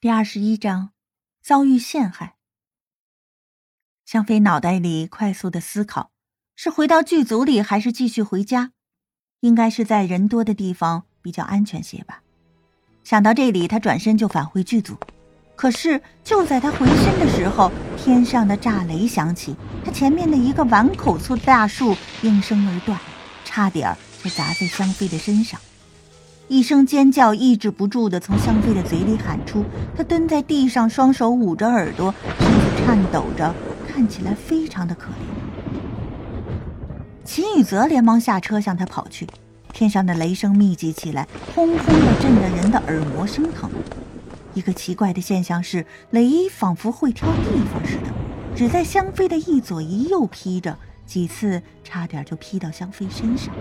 第二十一章，遭遇陷害。香妃脑袋里快速的思考：是回到剧组里，还是继续回家？应该是在人多的地方比较安全些吧。想到这里，他转身就返回剧组。可是就在他回身的时候，天上的炸雷响起，他前面的一个碗口粗的大树应声而断，差点就砸在香妃的身上。一声尖叫抑制不住的从香妃的嘴里喊出，她蹲在地上，双手捂着耳朵，身子颤抖着，看起来非常的可怜。秦宇泽连忙下车向她跑去，天上的雷声密集起来，轰轰的震得人的耳膜生疼。一个奇怪的现象是，雷仿佛会挑地方似的，只在香妃的一左一右劈着，几次差点就劈到香妃身上。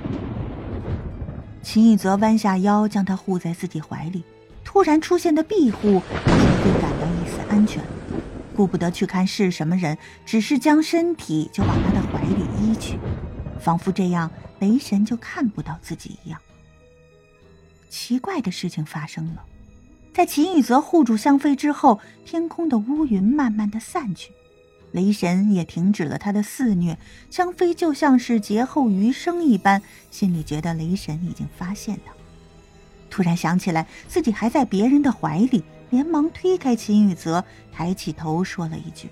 秦宇泽弯下腰，将她护在自己怀里。突然出现的庇护，让香妃感到一丝安全。顾不得去看是什么人，只是将身体就往他的怀里依去，仿佛这样雷神就看不到自己一样。奇怪的事情发生了，在秦宇泽护住香妃之后，天空的乌云慢慢的散去。雷神也停止了他的肆虐，香妃就像是劫后余生一般，心里觉得雷神已经发现他。突然想起来自己还在别人的怀里，连忙推开秦宇泽，抬起头说了一句：“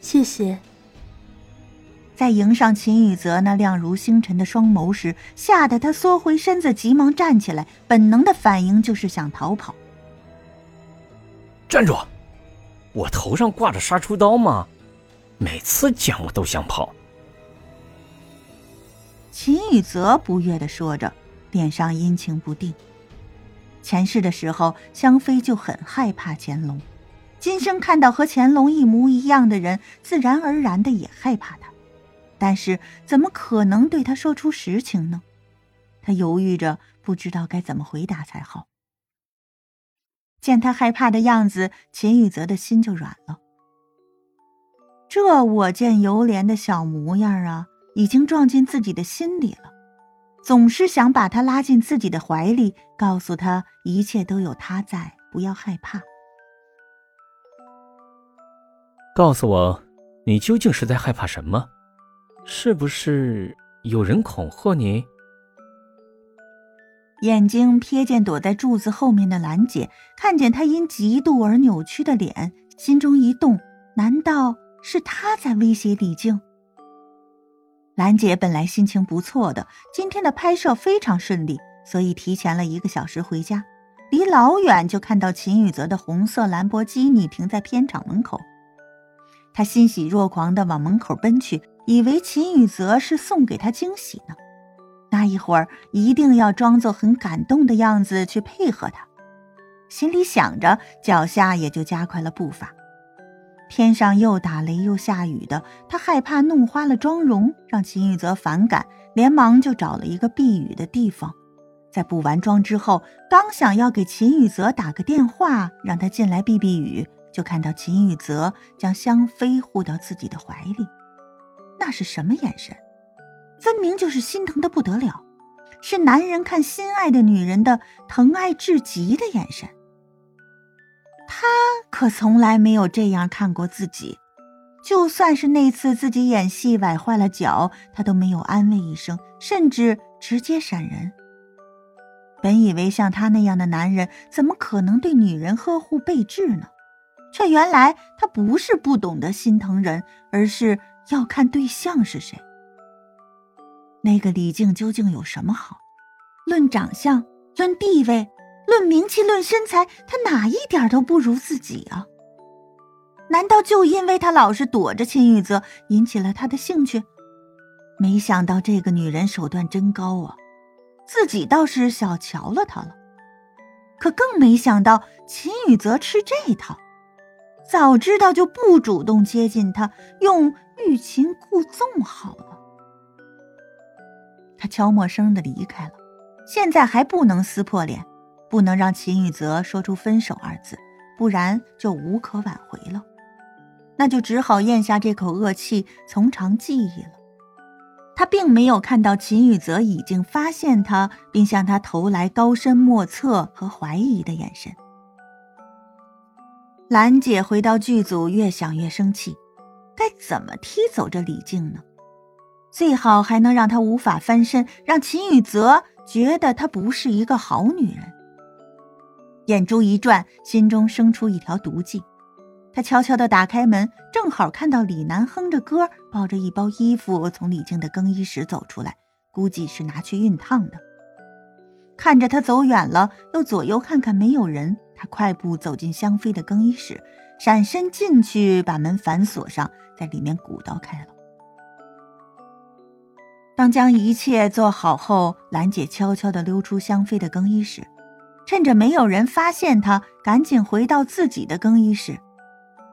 谢谢。”在迎上秦宇泽那亮如星辰的双眸时，吓得他缩回身子，急忙站起来，本能的反应就是想逃跑。站住！我头上挂着杀猪刀吗？每次讲我都想跑。秦宇泽不悦的说着，脸上阴晴不定。前世的时候，香妃就很害怕乾隆，今生看到和乾隆一模一样的人，自然而然的也害怕他。但是怎么可能对他说出实情呢？他犹豫着，不知道该怎么回答才好。见他害怕的样子，秦宇泽的心就软了。这我见犹怜的小模样啊，已经撞进自己的心里了。总是想把他拉进自己的怀里，告诉他一切都有他在，不要害怕。告诉我，你究竟是在害怕什么？是不是有人恐吓你？眼睛瞥见躲在柱子后面的兰姐，看见她因嫉妒而扭曲的脸，心中一动，难道是她在威胁李靖？兰姐本来心情不错的，今天的拍摄非常顺利，所以提前了一个小时回家。离老远就看到秦宇泽的红色兰博基尼停在片场门口，她欣喜若狂的往门口奔去，以为秦宇泽是送给她惊喜呢。那一会儿一定要装作很感动的样子去配合他，心里想着，脚下也就加快了步伐。天上又打雷又下雨的，他害怕弄花了妆容，让秦宇泽反感，连忙就找了一个避雨的地方。在补完妆之后，刚想要给秦宇泽打个电话，让他进来避避雨，就看到秦宇泽将香妃护到自己的怀里，那是什么眼神？分明就是心疼的不得了，是男人看心爱的女人的疼爱至极的眼神。他可从来没有这样看过自己，就算是那次自己演戏崴坏了脚，他都没有安慰一声，甚至直接闪人。本以为像他那样的男人，怎么可能对女人呵护备至呢？却原来他不是不懂得心疼人，而是要看对象是谁。那个李靖究竟有什么好？论长相，论地位，论名气，论身材，他哪一点都不如自己啊？难道就因为他老是躲着秦宇泽，引起了他的兴趣？没想到这个女人手段真高啊！自己倒是小瞧了她了，可更没想到秦宇泽吃这套。早知道就不主动接近他，用欲擒故纵好了。他悄默声的离开了，现在还不能撕破脸，不能让秦宇泽说出分手二字，不然就无可挽回了。那就只好咽下这口恶气，从长计议了。他并没有看到秦宇泽已经发现他，并向他投来高深莫测和怀疑的眼神。兰姐回到剧组，越想越生气，该怎么踢走这李静呢？最好还能让她无法翻身，让秦雨泽觉得她不是一个好女人。眼珠一转，心中生出一条毒计。他悄悄地打开门，正好看到李楠哼着歌，抱着一包衣服从李静的更衣室走出来，估计是拿去熨烫的。看着他走远了，又左右看看没有人，他快步走进香妃的更衣室，闪身进去，把门反锁上，在里面鼓捣开了。当将一切做好后，兰姐悄悄地溜出香妃的更衣室，趁着没有人发现她，赶紧回到自己的更衣室。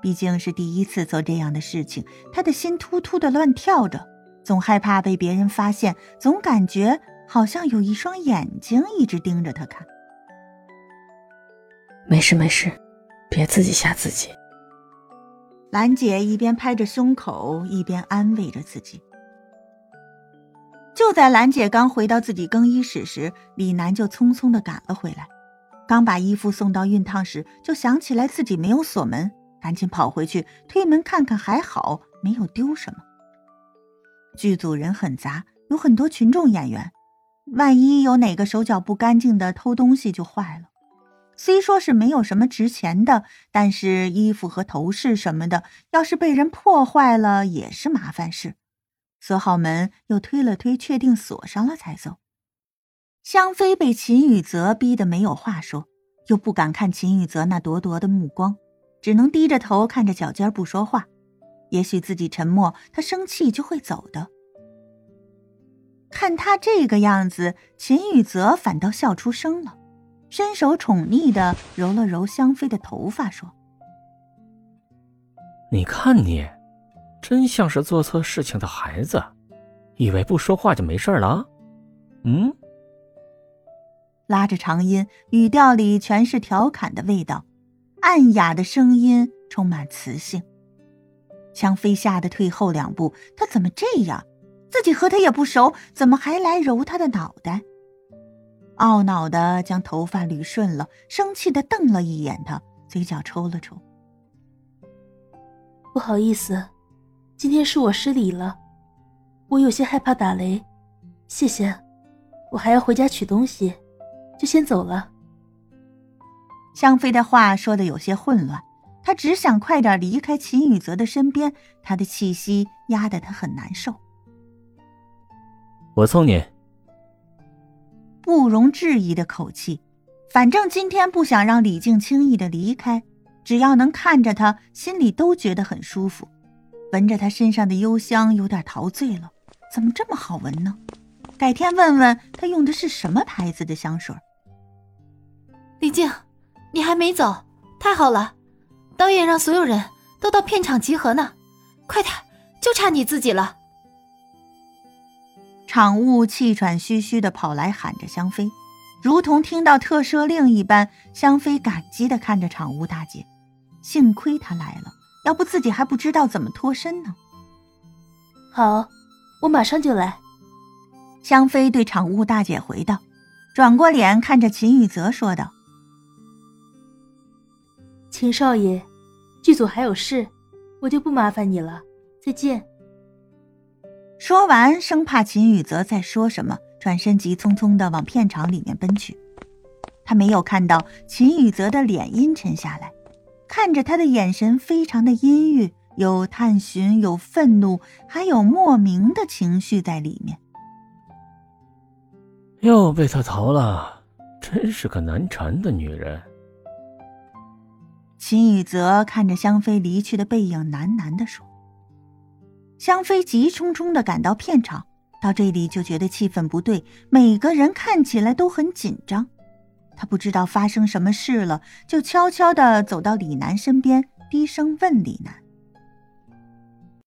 毕竟是第一次做这样的事情，她的心突突的乱跳着，总害怕被别人发现，总感觉好像有一双眼睛一直盯着她看。没事没事，别自己吓自己。兰姐一边拍着胸口，一边安慰着自己。就在兰姐刚回到自己更衣室时，李楠就匆匆的赶了回来。刚把衣服送到熨烫时，就想起来自己没有锁门。赶紧跑回去推门看看，还好没有丢什么。剧组人很杂，有很多群众演员，万一有哪个手脚不干净的偷东西就坏了。虽说是没有什么值钱的，但是衣服和头饰什么的，要是被人破坏了也是麻烦事。锁好门，又推了推，确定锁上了才走。香妃被秦雨泽逼得没有话说，又不敢看秦雨泽那咄咄的目光。只能低着头看着脚尖不说话，也许自己沉默，他生气就会走的。看他这个样子，秦雨泽反倒笑出声了，伸手宠溺的揉了揉香妃的头发，说：“你看你，真像是做错事情的孩子，以为不说话就没事了？嗯？”拉着长音，语调里全是调侃的味道。暗哑的声音充满磁性，香妃吓得退后两步。他怎么这样？自己和他也不熟，怎么还来揉他的脑袋？懊恼的将头发捋顺了，生气的瞪了一眼他，嘴角抽了抽。不好意思，今天是我失礼了，我有些害怕打雷。谢谢，我还要回家取东西，就先走了。香妃的话说的有些混乱，她只想快点离开秦雨泽的身边，他的气息压得她很难受。我送你。不容置疑的口气，反正今天不想让李静轻易的离开，只要能看着他，心里都觉得很舒服。闻着他身上的幽香，有点陶醉了。怎么这么好闻呢？改天问问他用的是什么牌子的香水。李静。你还没走，太好了！导演让所有人都到片场集合呢，快点，就差你自己了。场务气喘吁吁的跑来喊着香妃，如同听到特赦令一般。香妃感激的看着场务大姐，幸亏她来了，要不自己还不知道怎么脱身呢。好，我马上就来。香妃对场务大姐回道，转过脸看着秦雨泽说道。秦少爷，剧组还有事，我就不麻烦你了。再见。说完，生怕秦雨泽再说什么，转身急匆匆的往片场里面奔去。他没有看到秦雨泽的脸阴沉下来，看着他的眼神非常的阴郁，有探寻，有愤怒，还有莫名的情绪在里面。又被他逃了，真是个难缠的女人。秦雨泽看着香妃离去的背影，喃喃地说：“香妃急匆匆的赶到片场，到这里就觉得气氛不对，每个人看起来都很紧张。他不知道发生什么事了，就悄悄地走到李楠身边，低声问李楠。”